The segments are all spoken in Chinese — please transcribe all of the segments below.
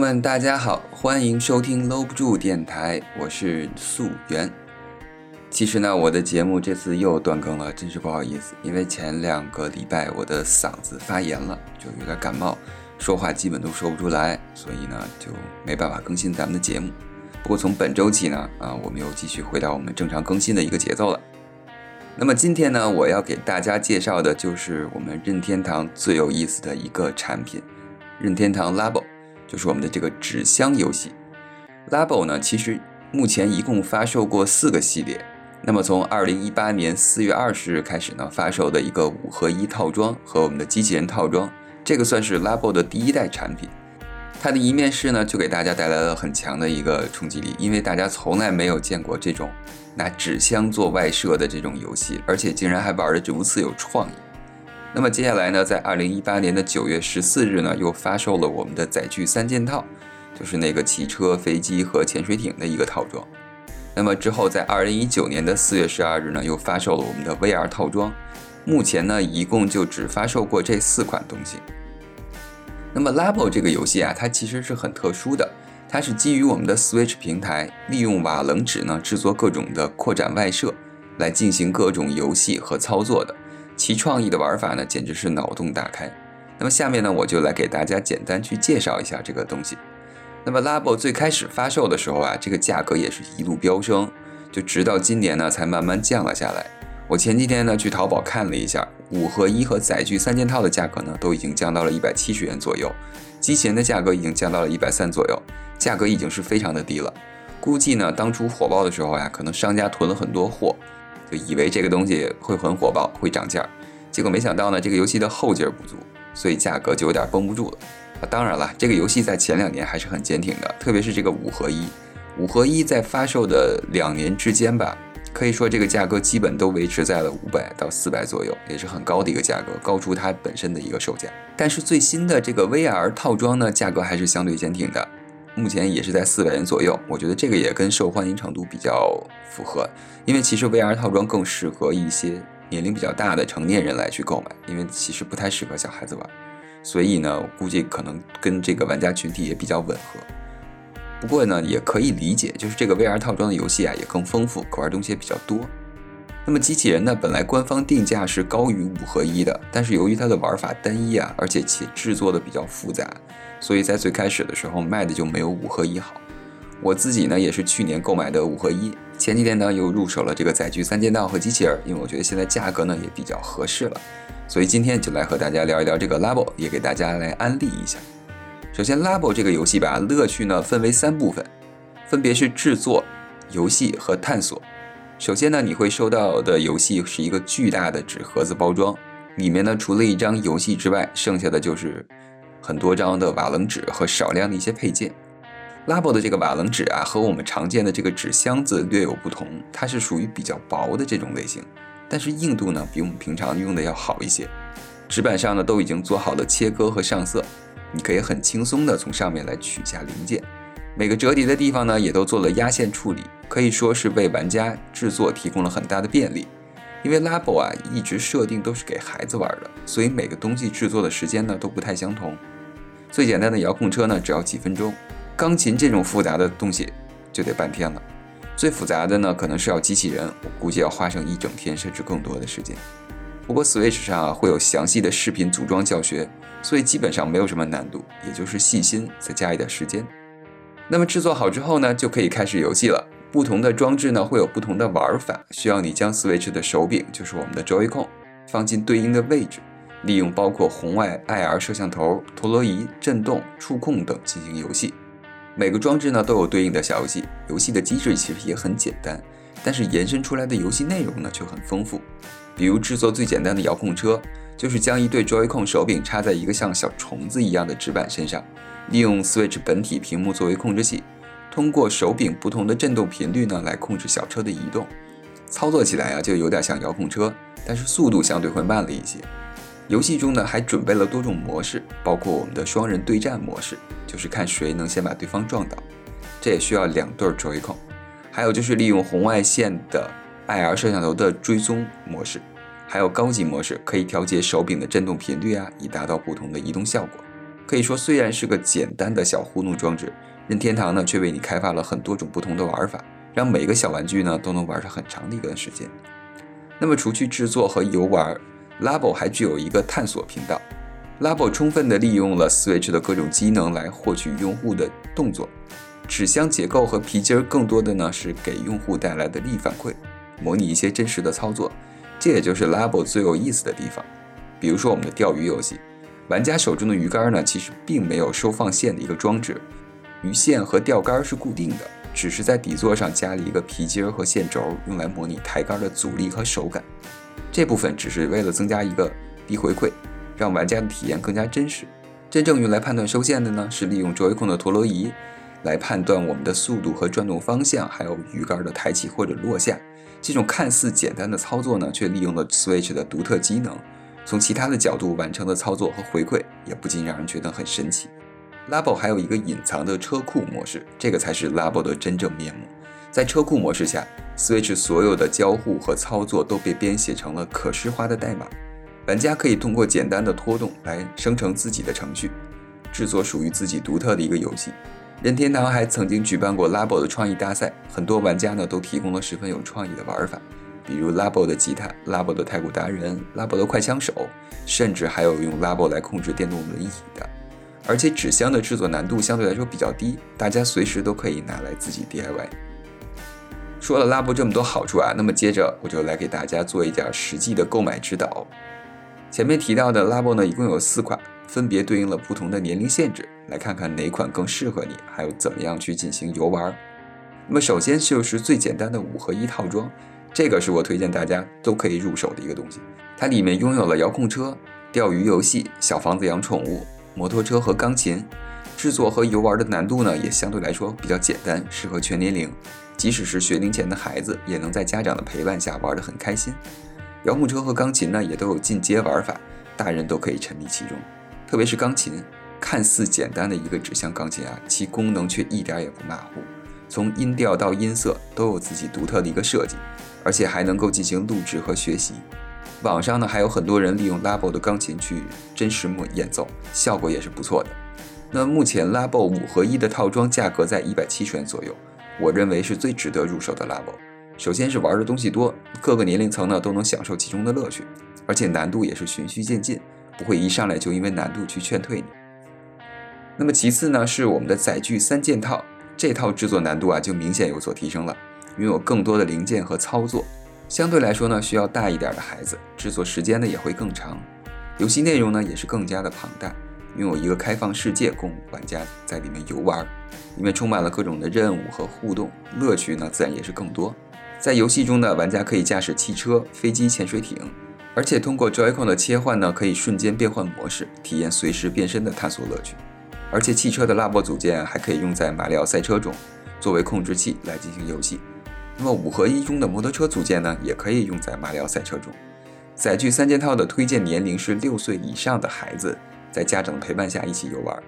朋友们，大家好，欢迎收听搂不住电台，我是素媛。其实呢，我的节目这次又断更了，真是不好意思，因为前两个礼拜我的嗓子发炎了，就有点感冒，说话基本都说不出来，所以呢就没办法更新咱们的节目。不过从本周起呢，啊，我们又继续回到我们正常更新的一个节奏了。那么今天呢，我要给大家介绍的就是我们任天堂最有意思的一个产品——任天堂 Labo，就是我们的这个纸箱游戏。Labo 呢，其实目前一共发售过四个系列。那么从二零一八年四月二十日开始呢，发售的一个五合一套装和我们的机器人套装，这个算是 Labo 的第一代产品。它的一面世呢，就给大家带来了很强的一个冲击力，因为大家从来没有见过这种拿纸箱做外设的这种游戏，而且竟然还玩的如此有创意。那么接下来呢，在二零一八年的九月十四日呢，又发售了我们的载具三件套，就是那个汽车、飞机和潜水艇的一个套装。那么之后，在二零一九年的四月十二日呢，又发售了我们的 VR 套装。目前呢，一共就只发售过这四款东西。那么 Labo 这个游戏啊，它其实是很特殊的，它是基于我们的 Switch 平台，利用瓦楞纸呢制作各种的扩展外设，来进行各种游戏和操作的。其创意的玩法呢，简直是脑洞大开。那么下面呢，我就来给大家简单去介绍一下这个东西。那么 Labo 最开始发售的时候啊，这个价格也是一路飙升，就直到今年呢才慢慢降了下来。我前几天呢去淘宝看了一下。五合一和载具三件套的价格呢，都已经降到了一百七十元左右，机器人的价格已经降到了一百三左右，价格已经是非常的低了。估计呢，当初火爆的时候呀，可能商家囤了很多货，就以为这个东西会很火爆，会涨价，结果没想到呢，这个游戏的后劲儿不足，所以价格就有点绷不住了。啊，当然了，这个游戏在前两年还是很坚挺的，特别是这个五合一，五合一在发售的两年之间吧。可以说这个价格基本都维持在了五百到四百左右，也是很高的一个价格，高出它本身的一个售价。但是最新的这个 VR 套装呢，价格还是相对坚挺的，目前也是在四百元左右。我觉得这个也跟受欢迎程度比较符合，因为其实 VR 套装更适合一些年龄比较大的成年人来去购买，因为其实不太适合小孩子玩。所以呢，我估计可能跟这个玩家群体也比较吻合。不过呢，也可以理解，就是这个 VR 套装的游戏啊，也更丰富，可玩东西也比较多。那么机器人呢，本来官方定价是高于五合一的，但是由于它的玩法单一啊，而且其制作的比较复杂，所以在最开始的时候卖的就没有五合一好。我自己呢，也是去年购买的五合一，前几天呢又入手了这个载具三件套和机器人，因为我觉得现在价格呢也比较合适了，所以今天就来和大家聊一聊这个 Labo，也给大家来安利一下。首先，Labo 这个游戏吧，乐趣呢分为三部分，分别是制作、游戏和探索。首先呢，你会收到的游戏是一个巨大的纸盒子包装，里面呢除了一张游戏之外，剩下的就是很多张的瓦楞纸和少量的一些配件。Labo 的这个瓦楞纸啊，和我们常见的这个纸箱子略有不同，它是属于比较薄的这种类型，但是硬度呢比我们平常用的要好一些。纸板上呢都已经做好了切割和上色。你可以很轻松的从上面来取下零件，每个折叠的地方呢也都做了压线处理，可以说是为玩家制作提供了很大的便利。因为 Labo 啊一直设定都是给孩子玩的，所以每个东西制作的时间呢都不太相同。最简单的遥控车呢只要几分钟，钢琴这种复杂的东西就得半天了。最复杂的呢可能是要机器人，我估计要花上一整天甚至更多的时间。不过 Switch 上啊会有详细的视频组装教学。所以基本上没有什么难度，也就是细心再加一点时间。那么制作好之后呢，就可以开始游戏了。不同的装置呢会有不同的玩法，需要你将 Switch 的手柄，就是我们的 Joy-Con，放进对应的位置，利用包括红外 IR 摄像头、陀螺仪、震动、触控等进行游戏。每个装置呢都有对应的小游戏，游戏的机制其实也很简单，但是延伸出来的游戏内容呢却很丰富。比如制作最简单的遥控车。就是将一对 Joy-Con 手柄插在一个像小虫子一样的纸板身上，利用 Switch 本体屏幕作为控制器，通过手柄不同的振动频率呢来控制小车的移动。操作起来啊就有点像遥控车，但是速度相对会慢了一些。游戏中呢还准备了多种模式，包括我们的双人对战模式，就是看谁能先把对方撞倒，这也需要两对 Joy-Con。还有就是利用红外线的 IR 摄像头的追踪模式。还有高级模式，可以调节手柄的振动频率啊，以达到不同的移动效果。可以说虽然是个简单的小糊弄装置，任天堂呢却为你开发了很多种不同的玩法，让每个小玩具呢都能玩上很长的一段时间。那么除去制作和游玩，Labo 还具有一个探索频道。Labo 充分地利用了 Switch 的各种机能来获取用户的动作，纸箱结构和皮筋儿更多的呢是给用户带来的力反馈，模拟一些真实的操作。这也就是 Labo 最有意思的地方。比如说我们的钓鱼游戏，玩家手中的鱼竿呢其实并没有收放线的一个装置，鱼线和钓竿是固定的，只是在底座上加了一个皮筋儿和线轴，用来模拟抬竿的阻力和手感。这部分只是为了增加一个低回馈。让玩家的体验更加真实。真正用来判断收线的呢，是利用 Joy-Con 的陀螺仪来判断我们的速度和转动方向，还有鱼竿的抬起或者落下。这种看似简单的操作呢，却利用了 Switch 的独特机能，从其他的角度完成的操作和回馈，也不禁让人觉得很神奇。Labo 还有一个隐藏的车库模式，这个才是 Labo 的真正面目。在车库模式下，Switch 所有的交互和操作都被编写成了可视化的代码。玩家可以通过简单的拖动来生成自己的程序，制作属于自己独特的一个游戏。任天堂还曾经举办过 Labo 的创意大赛，很多玩家呢都提供了十分有创意的玩法，比如 Labo 的吉他、Labo 的太鼓达人、Labo 的快枪手，甚至还有用 Labo 来控制电动轮椅的。而且纸箱的制作难度相对来说比较低，大家随时都可以拿来自己 DIY。说了 Labo 这么多好处啊，那么接着我就来给大家做一点实际的购买指导。前面提到的 Labo 呢，一共有四款，分别对应了不同的年龄限制。来看看哪款更适合你，还有怎么样去进行游玩。那么首先就是最简单的五合一套装，这个是我推荐大家都可以入手的一个东西。它里面拥有了遥控车、钓鱼游戏、小房子养宠物、摩托车和钢琴。制作和游玩的难度呢，也相对来说比较简单，适合全年龄，即使是学龄前的孩子，也能在家长的陪伴下玩得很开心。遥控车和钢琴呢，也都有进阶玩法，大人都可以沉迷其中。特别是钢琴，看似简单的一个指向钢琴啊，其功能却一点也不马虎，从音调到音色都有自己独特的一个设计，而且还能够进行录制和学习。网上呢，还有很多人利用 Labo 的钢琴去真实模演奏，效果也是不错的。那目前 Labo 五合一的套装价格在一百七十元左右，我认为是最值得入手的 Labo。首先是玩的东西多，各个年龄层呢都能享受其中的乐趣，而且难度也是循序渐进，不会一上来就因为难度去劝退你。那么其次呢是我们的载具三件套，这套制作难度啊就明显有所提升了，拥有更多的零件和操作，相对来说呢需要大一点的孩子，制作时间呢也会更长，游戏内容呢也是更加的庞大，拥有一个开放世界供玩家在里面游玩，里面充满了各种的任务和互动，乐趣呢自然也是更多。在游戏中呢，玩家可以驾驶汽车、飞机、潜水艇，而且通过 Joy-Con 的切换呢，可以瞬间变换模式，体验随时变身的探索乐趣。而且汽车的拉波组件还可以用在马里奥赛车中，作为控制器来进行游戏。那么五合一中的摩托车组件呢，也可以用在马里奥赛车中。载具三件套的推荐年龄是六岁以上的孩子，在家长的陪伴下一起游玩。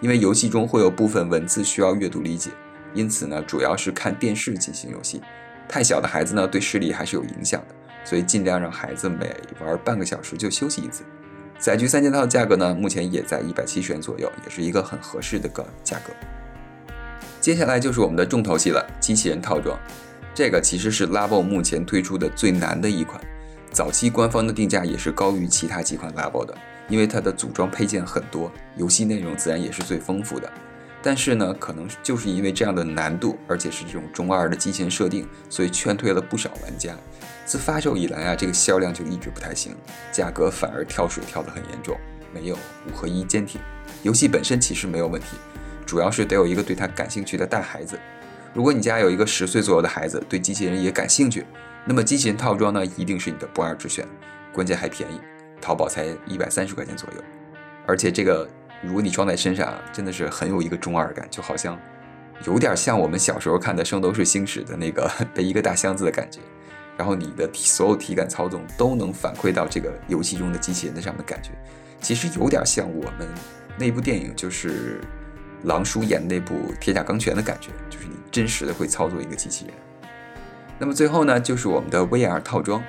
因为游戏中会有部分文字需要阅读理解，因此呢，主要是看电视进行游戏。太小的孩子呢，对视力还是有影响的，所以尽量让孩子每玩半个小时就休息一次。载具三件套价格呢，目前也在一百七十元左右，也是一个很合适的个价格。接下来就是我们的重头戏了，机器人套装。这个其实是 Labo 目前推出的最难的一款，早期官方的定价也是高于其他几款 Labo 的，因为它的组装配件很多，游戏内容自然也是最丰富的。但是呢，可能就是因为这样的难度，而且是这种中二的机器人设定，所以劝退了不少玩家。自发售以来啊，这个销量就一直不太行，价格反而跳水跳得很严重。没有五合一坚挺，游戏本身其实没有问题，主要是得有一个对它感兴趣的大孩子。如果你家有一个十岁左右的孩子，对机器人也感兴趣，那么机器人套装呢，一定是你的不二之选。关键还便宜，淘宝才一百三十块钱左右，而且这个。如果你装在身上，真的是很有一个中二感，就好像有点像我们小时候看的《圣斗士星矢》的那个 背一个大箱子的感觉。然后你的所有体感操纵都能反馈到这个游戏中的机器人的上面感觉，其实有点像我们那部电影，就是狼叔演那部《铁甲钢拳》的感觉，就是你真实的会操作一个机器人。那么最后呢，就是我们的 VR 套装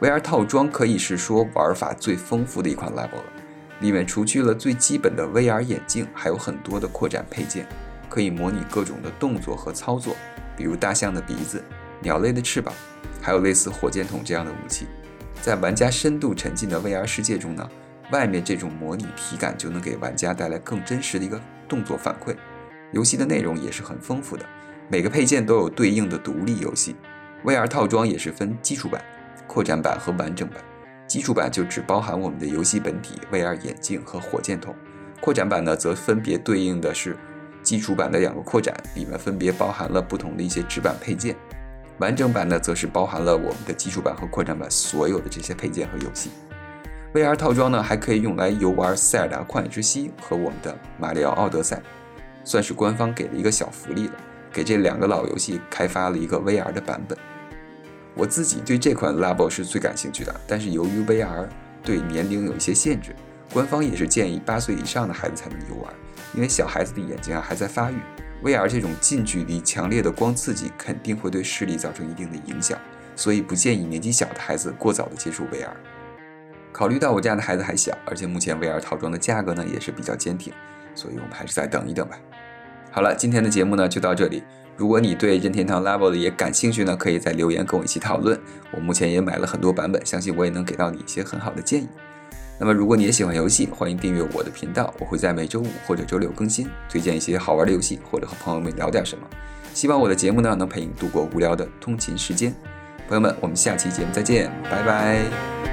，VR 套装可以是说玩法最丰富的一款 level 了。里面除去了最基本的 VR 眼镜，还有很多的扩展配件，可以模拟各种的动作和操作，比如大象的鼻子、鸟类的翅膀，还有类似火箭筒这样的武器。在玩家深度沉浸的 VR 世界中呢，外面这种模拟体感就能给玩家带来更真实的一个动作反馈。游戏的内容也是很丰富的，每个配件都有对应的独立游戏。VR 套装也是分基础版、扩展版和完整版。基础版就只包含我们的游戏本体、VR 眼镜和火箭筒，扩展版呢则分别对应的是基础版的两个扩展，里面分别包含了不同的一些纸板配件。完整版呢则是包含了我们的基础版和扩展版所有的这些配件和游戏。VR 套装呢还可以用来游玩《塞尔达旷野之息》和我们的《马里奥奥德赛》，算是官方给了一个小福利了，给这两个老游戏开发了一个 VR 的版本。我自己对这款 Labo 是最感兴趣的，但是由于 VR 对年龄有一些限制，官方也是建议八岁以上的孩子才能游玩，因为小孩子的眼睛啊还在发育，VR 这种近距离强烈的光刺激肯定会对视力造成一定的影响，所以不建议年纪小的孩子过早的接触 VR。考虑到我家的孩子还小，而且目前 VR 套装的价格呢也是比较坚挺，所以我们还是再等一等吧。好了，今天的节目呢就到这里。如果你对任天堂 Level 也感兴趣呢，可以在留言跟我一起讨论。我目前也买了很多版本，相信我也能给到你一些很好的建议。那么，如果你也喜欢游戏，欢迎订阅我的频道，我会在每周五或者周六更新，推荐一些好玩的游戏，或者和朋友们聊点什么。希望我的节目呢能陪你度过无聊的通勤时间。朋友们，我们下期节目再见，拜拜。